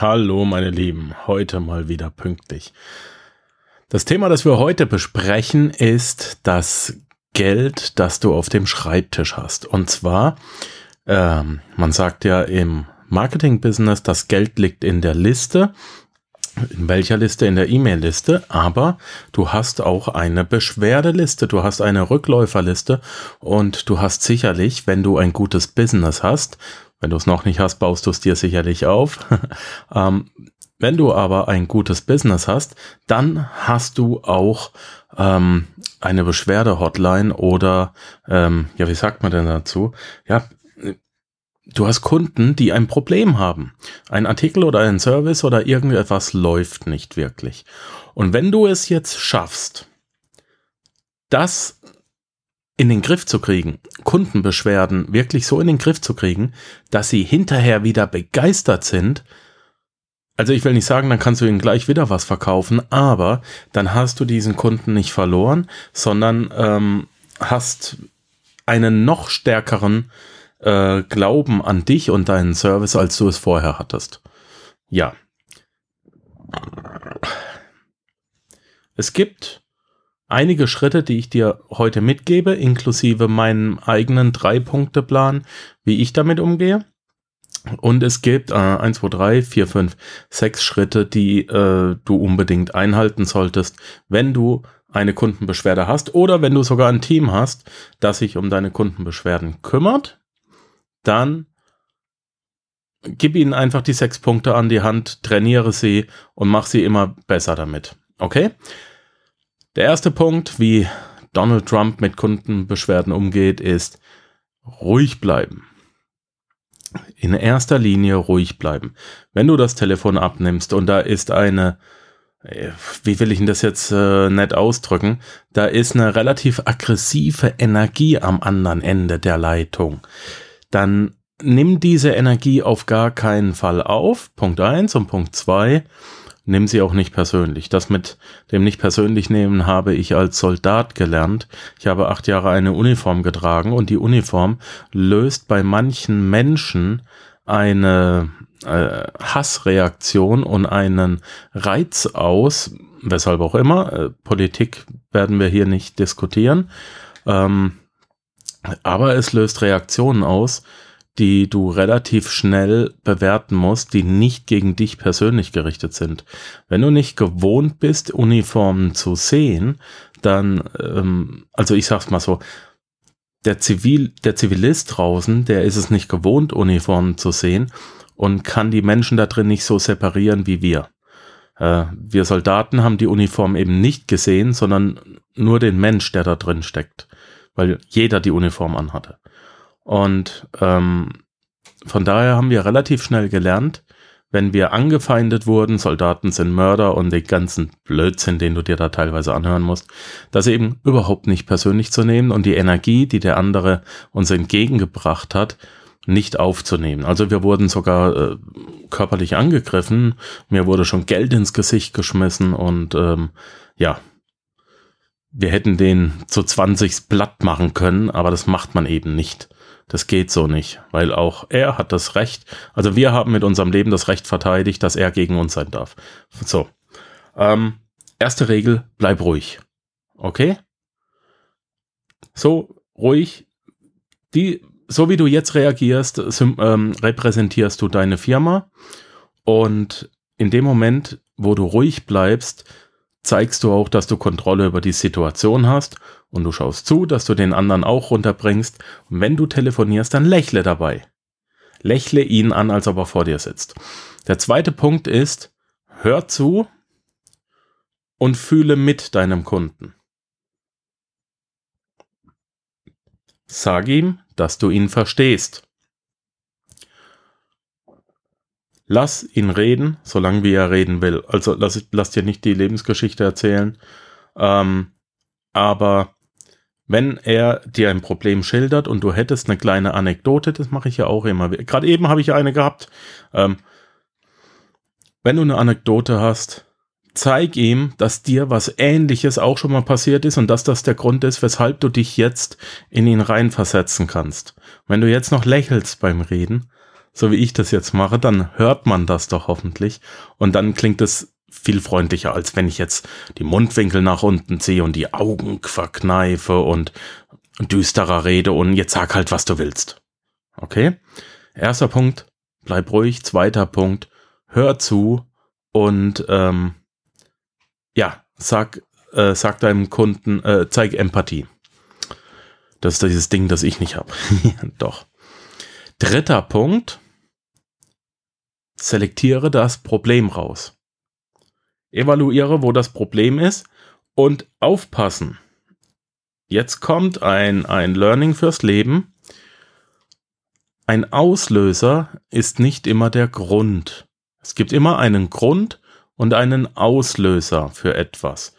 Hallo meine Lieben, heute mal wieder pünktlich. Das Thema, das wir heute besprechen, ist das Geld, das du auf dem Schreibtisch hast. Und zwar, ähm, man sagt ja im Marketing-Business, das Geld liegt in der Liste. In welcher Liste? In der E-Mail-Liste. Aber du hast auch eine Beschwerdeliste, du hast eine Rückläuferliste und du hast sicherlich, wenn du ein gutes Business hast, wenn du es noch nicht hast, baust du es dir sicherlich auf. ähm, wenn du aber ein gutes Business hast, dann hast du auch ähm, eine Beschwerde-Hotline oder, ähm, ja, wie sagt man denn dazu? Ja, du hast Kunden, die ein Problem haben. Ein Artikel oder ein Service oder irgendetwas läuft nicht wirklich. Und wenn du es jetzt schaffst, das in den Griff zu kriegen, Kundenbeschwerden wirklich so in den Griff zu kriegen, dass sie hinterher wieder begeistert sind, also ich will nicht sagen, dann kannst du ihnen gleich wieder was verkaufen, aber dann hast du diesen Kunden nicht verloren, sondern ähm, hast einen noch stärkeren äh, Glauben an dich und deinen Service, als du es vorher hattest. Ja. Es gibt einige Schritte, die ich dir heute mitgebe, inklusive meinem eigenen Drei-Punkte-Plan, wie ich damit umgehe. Und es gibt äh, 1, 2, 3, 4, 5, 6 Schritte, die äh, du unbedingt einhalten solltest, wenn du eine Kundenbeschwerde hast oder wenn du sogar ein Team hast, das sich um deine Kundenbeschwerden kümmert dann gib ihnen einfach die sechs Punkte an die Hand, trainiere sie und mach sie immer besser damit. Okay? Der erste Punkt, wie Donald Trump mit Kundenbeschwerden umgeht, ist ruhig bleiben. In erster Linie ruhig bleiben. Wenn du das Telefon abnimmst und da ist eine, äh, wie will ich denn das jetzt äh, nett ausdrücken, da ist eine relativ aggressive Energie am anderen Ende der Leitung dann nimm diese Energie auf gar keinen Fall auf. Punkt eins und Punkt zwei nimm sie auch nicht persönlich. Das mit dem nicht persönlich nehmen habe ich als Soldat gelernt. Ich habe acht Jahre eine Uniform getragen und die Uniform löst bei manchen Menschen eine äh, Hassreaktion und einen Reiz aus, weshalb auch immer. Äh, Politik werden wir hier nicht diskutieren. Ähm, aber es löst Reaktionen aus, die du relativ schnell bewerten musst, die nicht gegen dich persönlich gerichtet sind. Wenn du nicht gewohnt bist, Uniformen zu sehen, dann, ähm, also ich sag's mal so, der Zivil, der Zivilist draußen, der ist es nicht gewohnt, Uniformen zu sehen und kann die Menschen da drin nicht so separieren wie wir. Äh, wir Soldaten haben die Uniform eben nicht gesehen, sondern nur den Mensch, der da drin steckt weil jeder die Uniform anhatte. Und ähm, von daher haben wir relativ schnell gelernt, wenn wir angefeindet wurden, Soldaten sind Mörder und den ganzen Blödsinn, den du dir da teilweise anhören musst, das eben überhaupt nicht persönlich zu nehmen und die Energie, die der andere uns entgegengebracht hat, nicht aufzunehmen. Also wir wurden sogar äh, körperlich angegriffen, mir wurde schon Geld ins Gesicht geschmissen und ähm, ja, wir hätten den zu 20 Blatt machen können, aber das macht man eben nicht. Das geht so nicht, weil auch er hat das Recht, also wir haben mit unserem Leben das Recht verteidigt, dass er gegen uns sein darf. So. Ähm, erste Regel, bleib ruhig. Okay? So ruhig. Die, so wie du jetzt reagierst, ähm, repräsentierst du deine Firma und in dem Moment, wo du ruhig bleibst, zeigst du auch, dass du Kontrolle über die Situation hast und du schaust zu, dass du den anderen auch runterbringst. Und wenn du telefonierst, dann lächle dabei. Lächle ihn an, als ob er vor dir sitzt. Der zweite Punkt ist, hör zu und fühle mit deinem Kunden. Sag ihm, dass du ihn verstehst. Lass ihn reden, solange wie er reden will. Also lass, lass dir nicht die Lebensgeschichte erzählen. Ähm, aber wenn er dir ein Problem schildert und du hättest eine kleine Anekdote, das mache ich ja auch immer. Gerade eben habe ich eine gehabt. Ähm, wenn du eine Anekdote hast, zeig ihm, dass dir was Ähnliches auch schon mal passiert ist und dass das der Grund ist, weshalb du dich jetzt in ihn reinversetzen kannst. Wenn du jetzt noch lächelst beim Reden, so wie ich das jetzt mache, dann hört man das doch hoffentlich. Und dann klingt es viel freundlicher, als wenn ich jetzt die Mundwinkel nach unten ziehe und die Augen verkneife und düsterer rede und jetzt sag halt, was du willst. Okay? Erster Punkt, bleib ruhig. Zweiter Punkt, hör zu und ähm, ja, sag, äh, sag deinem Kunden, äh, zeig Empathie. Das ist dieses Ding, das ich nicht habe. Doch. Dritter Punkt. Selektiere das Problem raus. Evaluiere, wo das Problem ist und aufpassen. Jetzt kommt ein, ein Learning fürs Leben. Ein Auslöser ist nicht immer der Grund. Es gibt immer einen Grund und einen Auslöser für etwas.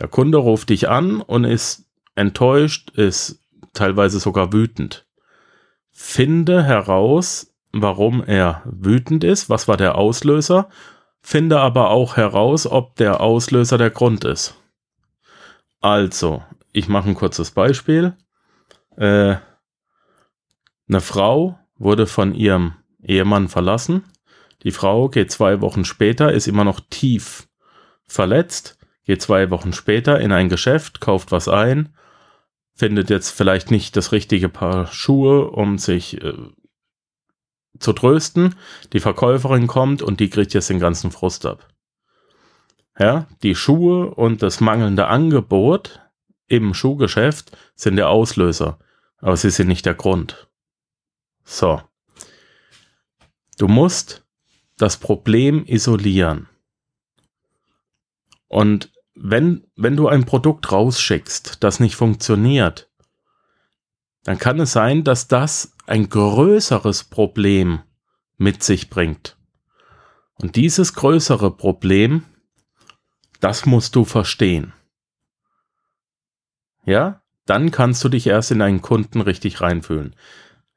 Der Kunde ruft dich an und ist enttäuscht, ist teilweise sogar wütend. Finde heraus, warum er wütend ist, was war der Auslöser, finde aber auch heraus, ob der Auslöser der Grund ist. Also, ich mache ein kurzes Beispiel. Äh, eine Frau wurde von ihrem Ehemann verlassen. Die Frau geht zwei Wochen später, ist immer noch tief verletzt, geht zwei Wochen später in ein Geschäft, kauft was ein findet jetzt vielleicht nicht das richtige Paar Schuhe, um sich äh, zu trösten. Die Verkäuferin kommt und die kriegt jetzt den ganzen Frust ab. Ja, die Schuhe und das mangelnde Angebot im Schuhgeschäft sind der Auslöser, aber sie sind nicht der Grund. So. Du musst das Problem isolieren. Und wenn, wenn du ein Produkt rausschickst, das nicht funktioniert, dann kann es sein, dass das ein größeres Problem mit sich bringt. Und dieses größere Problem, das musst du verstehen. Ja, dann kannst du dich erst in einen Kunden richtig reinfühlen.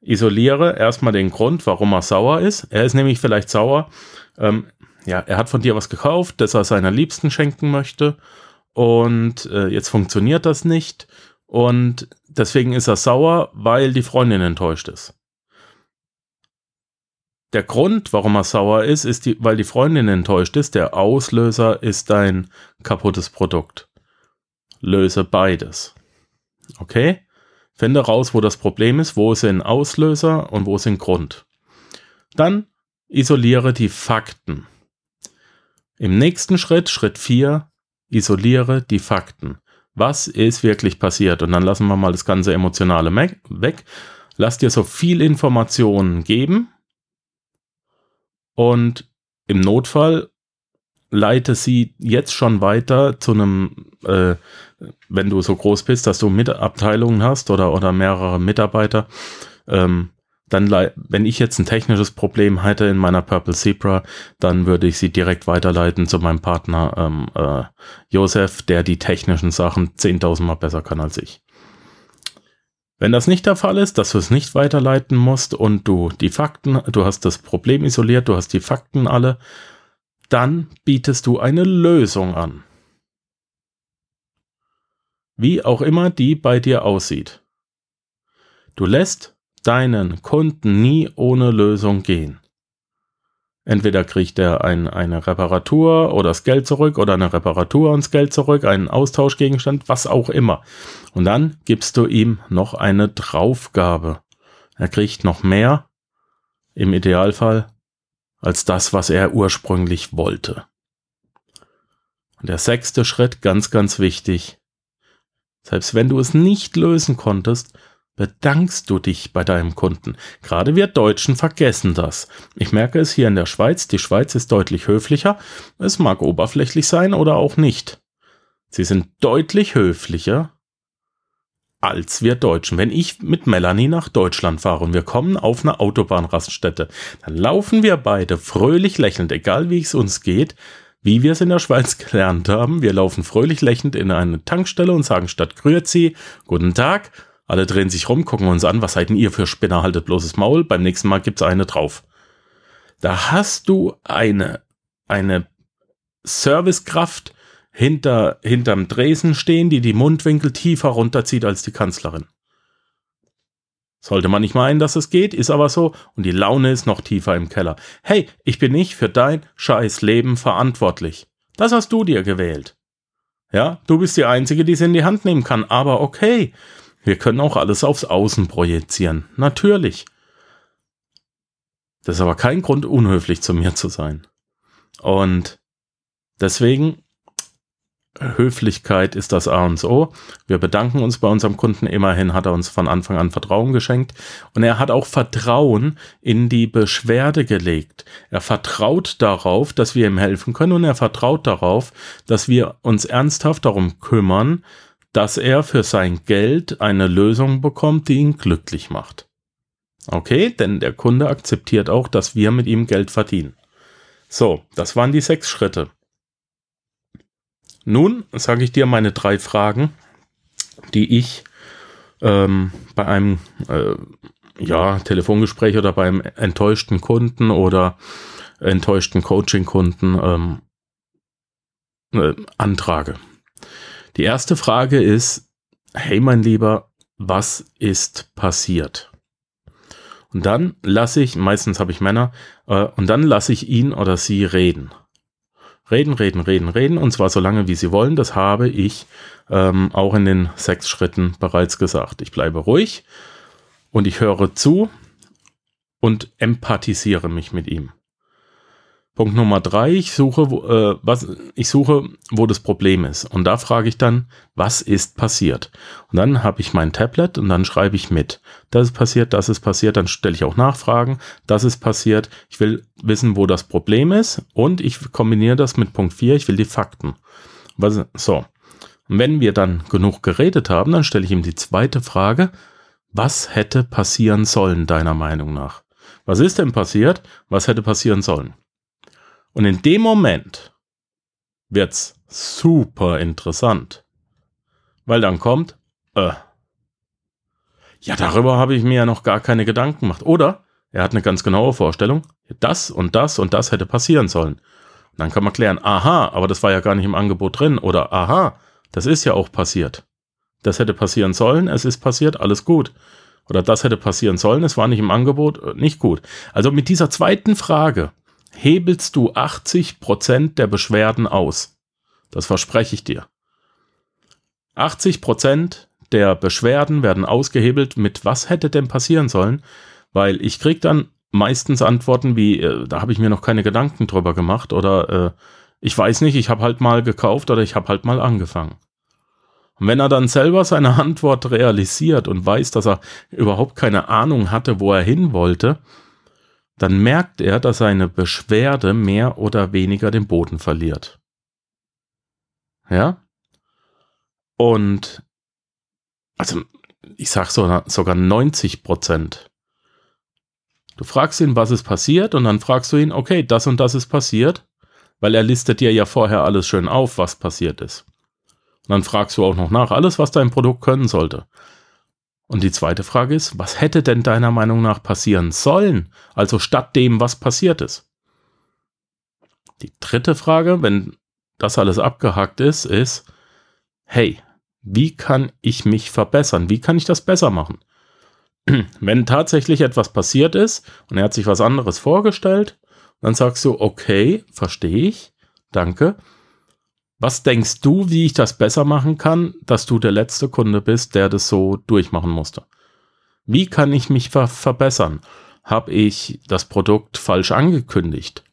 Isoliere erstmal den Grund, warum er sauer ist. Er ist nämlich vielleicht sauer, ähm, ja, er hat von dir was gekauft, das er seiner Liebsten schenken möchte und äh, jetzt funktioniert das nicht und deswegen ist er sauer, weil die Freundin enttäuscht ist. Der Grund, warum er sauer ist, ist, die, weil die Freundin enttäuscht ist. Der Auslöser ist dein kaputtes Produkt. Löse beides. Okay? Finde raus, wo das Problem ist, wo ist ein Auslöser und wo ist ein Grund. Dann isoliere die Fakten. Im nächsten Schritt, Schritt 4, isoliere die Fakten. Was ist wirklich passiert? Und dann lassen wir mal das ganze Emotionale weg. Lass dir so viel Informationen geben und im Notfall leite sie jetzt schon weiter zu einem, äh, wenn du so groß bist, dass du Mitabteilungen hast oder, oder mehrere Mitarbeiter, ähm, dann, wenn ich jetzt ein technisches Problem hätte in meiner Purple Zebra, dann würde ich sie direkt weiterleiten zu meinem Partner ähm, äh, Josef, der die technischen Sachen 10.000 Mal besser kann als ich. Wenn das nicht der Fall ist, dass du es nicht weiterleiten musst und du die Fakten, du hast das Problem isoliert, du hast die Fakten alle, dann bietest du eine Lösung an. Wie auch immer die bei dir aussieht. Du lässt deinen Kunden nie ohne Lösung gehen. Entweder kriegt er ein, eine Reparatur oder das Geld zurück oder eine Reparatur und das Geld zurück, einen Austauschgegenstand, was auch immer. Und dann gibst du ihm noch eine Draufgabe. Er kriegt noch mehr, im Idealfall, als das, was er ursprünglich wollte. Und der sechste Schritt, ganz, ganz wichtig. Selbst wenn du es nicht lösen konntest, bedankst du dich bei deinem Kunden. Gerade wir Deutschen vergessen das. Ich merke es hier in der Schweiz. Die Schweiz ist deutlich höflicher. Es mag oberflächlich sein oder auch nicht. Sie sind deutlich höflicher als wir Deutschen. Wenn ich mit Melanie nach Deutschland fahre und wir kommen auf eine Autobahnraststätte, dann laufen wir beide fröhlich lächelnd, egal wie es uns geht, wie wir es in der Schweiz gelernt haben. Wir laufen fröhlich lächelnd in eine Tankstelle und sagen statt Grüezi, guten Tag alle drehen sich rum, gucken uns an, was seid denn ihr für Spinner, haltet bloßes Maul, beim nächsten Mal gibt's eine drauf. Da hast du eine, eine Servicekraft hinter, hinterm Dresden, stehen, die die Mundwinkel tiefer runterzieht als die Kanzlerin. Sollte man nicht meinen, dass es geht, ist aber so und die Laune ist noch tiefer im Keller. Hey, ich bin nicht für dein scheiß Leben verantwortlich. Das hast du dir gewählt. Ja, du bist die Einzige, die es in die Hand nehmen kann, aber okay. Wir können auch alles aufs Außen projizieren. Natürlich. Das ist aber kein Grund, unhöflich zu mir zu sein. Und deswegen Höflichkeit ist das A und O. Wir bedanken uns bei unserem Kunden. Immerhin hat er uns von Anfang an Vertrauen geschenkt. Und er hat auch Vertrauen in die Beschwerde gelegt. Er vertraut darauf, dass wir ihm helfen können. Und er vertraut darauf, dass wir uns ernsthaft darum kümmern, dass er für sein Geld eine Lösung bekommt, die ihn glücklich macht. Okay, denn der Kunde akzeptiert auch, dass wir mit ihm Geld verdienen. So, das waren die sechs Schritte. Nun sage ich dir meine drei Fragen, die ich ähm, bei einem äh, ja, Telefongespräch oder beim enttäuschten Kunden oder enttäuschten Coaching-Kunden ähm, äh, antrage. Die erste Frage ist, hey mein Lieber, was ist passiert? Und dann lasse ich, meistens habe ich Männer, äh, und dann lasse ich ihn oder sie reden. Reden, reden, reden, reden, und zwar so lange, wie sie wollen. Das habe ich ähm, auch in den sechs Schritten bereits gesagt. Ich bleibe ruhig und ich höre zu und empathisiere mich mit ihm. Punkt Nummer drei, ich suche, äh, was, ich suche, wo das Problem ist. Und da frage ich dann, was ist passiert? Und dann habe ich mein Tablet und dann schreibe ich mit. Das ist passiert, das ist passiert, dann stelle ich auch Nachfragen, das ist passiert. Ich will wissen, wo das Problem ist und ich kombiniere das mit Punkt vier. ich will die Fakten. Was, so. Und wenn wir dann genug geredet haben, dann stelle ich ihm die zweite Frage, was hätte passieren sollen, deiner Meinung nach? Was ist denn passiert? Was hätte passieren sollen? Und in dem Moment wird's super interessant. Weil dann kommt, äh, ja, darüber habe ich mir ja noch gar keine Gedanken gemacht. Oder er hat eine ganz genaue Vorstellung, das und das und das hätte passieren sollen. Und dann kann man klären, aha, aber das war ja gar nicht im Angebot drin. Oder aha, das ist ja auch passiert. Das hätte passieren sollen, es ist passiert, alles gut. Oder das hätte passieren sollen, es war nicht im Angebot, äh, nicht gut. Also mit dieser zweiten Frage hebelst du 80% der Beschwerden aus. Das verspreche ich dir. 80% der Beschwerden werden ausgehebelt mit was hätte denn passieren sollen, weil ich krieg dann meistens Antworten wie, äh, da habe ich mir noch keine Gedanken drüber gemacht oder äh, ich weiß nicht, ich habe halt mal gekauft oder ich habe halt mal angefangen. Und wenn er dann selber seine Antwort realisiert und weiß, dass er überhaupt keine Ahnung hatte, wo er hin wollte, dann merkt er, dass seine Beschwerde mehr oder weniger den Boden verliert. Ja? Und also ich sag so, sogar 90 Prozent. Du fragst ihn, was ist passiert, und dann fragst du ihn, okay, das und das ist passiert, weil er listet dir ja vorher alles schön auf, was passiert ist. Und dann fragst du auch noch nach, alles, was dein Produkt können sollte. Und die zweite Frage ist, was hätte denn deiner Meinung nach passieren sollen? Also statt dem, was passiert ist. Die dritte Frage, wenn das alles abgehakt ist, ist, hey, wie kann ich mich verbessern? Wie kann ich das besser machen? Wenn tatsächlich etwas passiert ist und er hat sich was anderes vorgestellt, dann sagst du, okay, verstehe ich, danke. Was denkst du, wie ich das besser machen kann, dass du der letzte Kunde bist, der das so durchmachen musste? Wie kann ich mich ver verbessern? Habe ich das Produkt falsch angekündigt?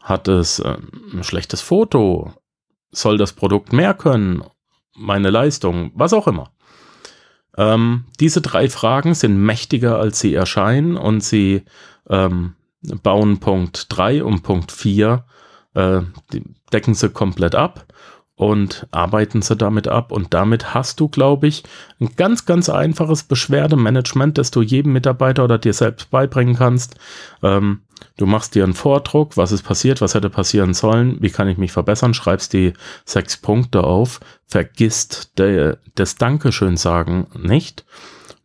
Hat es äh, ein schlechtes Foto? Soll das Produkt mehr können? Meine Leistung? Was auch immer. Ähm, diese drei Fragen sind mächtiger, als sie erscheinen und sie ähm, bauen Punkt 3 und Punkt 4 äh, decken sie komplett ab und arbeiten sie damit ab. Und damit hast du, glaube ich, ein ganz, ganz einfaches Beschwerdemanagement, das du jedem Mitarbeiter oder dir selbst beibringen kannst. Ähm, du machst dir einen Vordruck, was ist passiert, was hätte passieren sollen, wie kann ich mich verbessern, schreibst die sechs Punkte auf, vergisst de, das Dankeschön sagen nicht.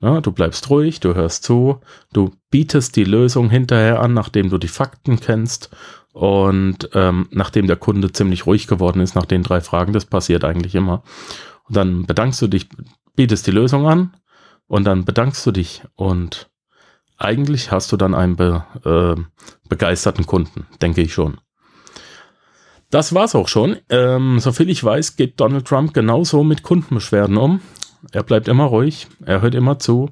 Ja, du bleibst ruhig, du hörst zu, du bietest die Lösung hinterher an, nachdem du die Fakten kennst und ähm, nachdem der Kunde ziemlich ruhig geworden ist nach den drei Fragen, das passiert eigentlich immer. Und dann bedankst du dich, bietest die Lösung an, und dann bedankst du dich und eigentlich hast du dann einen be, äh, begeisterten Kunden, denke ich schon. Das war's auch schon. Ähm, soviel ich weiß, geht Donald Trump genauso mit Kundenbeschwerden um. Er bleibt immer ruhig, er hört immer zu,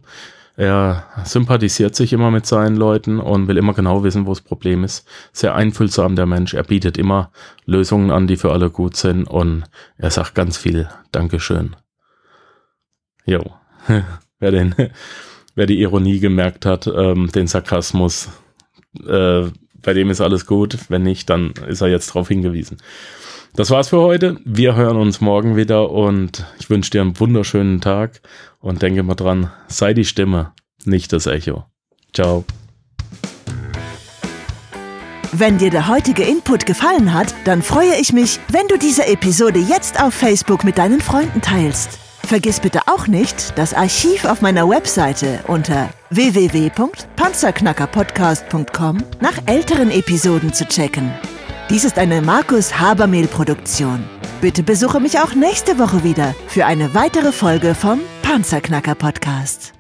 er sympathisiert sich immer mit seinen Leuten und will immer genau wissen, wo das Problem ist. Sehr einfühlsam der Mensch. Er bietet immer Lösungen an, die für alle gut sind und er sagt ganz viel Dankeschön. Jo. wer, den, wer die Ironie gemerkt hat, ähm, den Sarkasmus, äh, bei dem ist alles gut. Wenn nicht, dann ist er jetzt darauf hingewiesen. Das war's für heute. Wir hören uns morgen wieder und ich wünsche dir einen wunderschönen Tag und denke mal dran, sei die Stimme, nicht das Echo. Ciao. Wenn dir der heutige Input gefallen hat, dann freue ich mich, wenn du diese Episode jetzt auf Facebook mit deinen Freunden teilst. Vergiss bitte auch nicht, das Archiv auf meiner Webseite unter www.panzerknackerpodcast.com nach älteren Episoden zu checken. Dies ist eine Markus Habermehl Produktion. Bitte besuche mich auch nächste Woche wieder für eine weitere Folge vom Panzerknacker Podcast.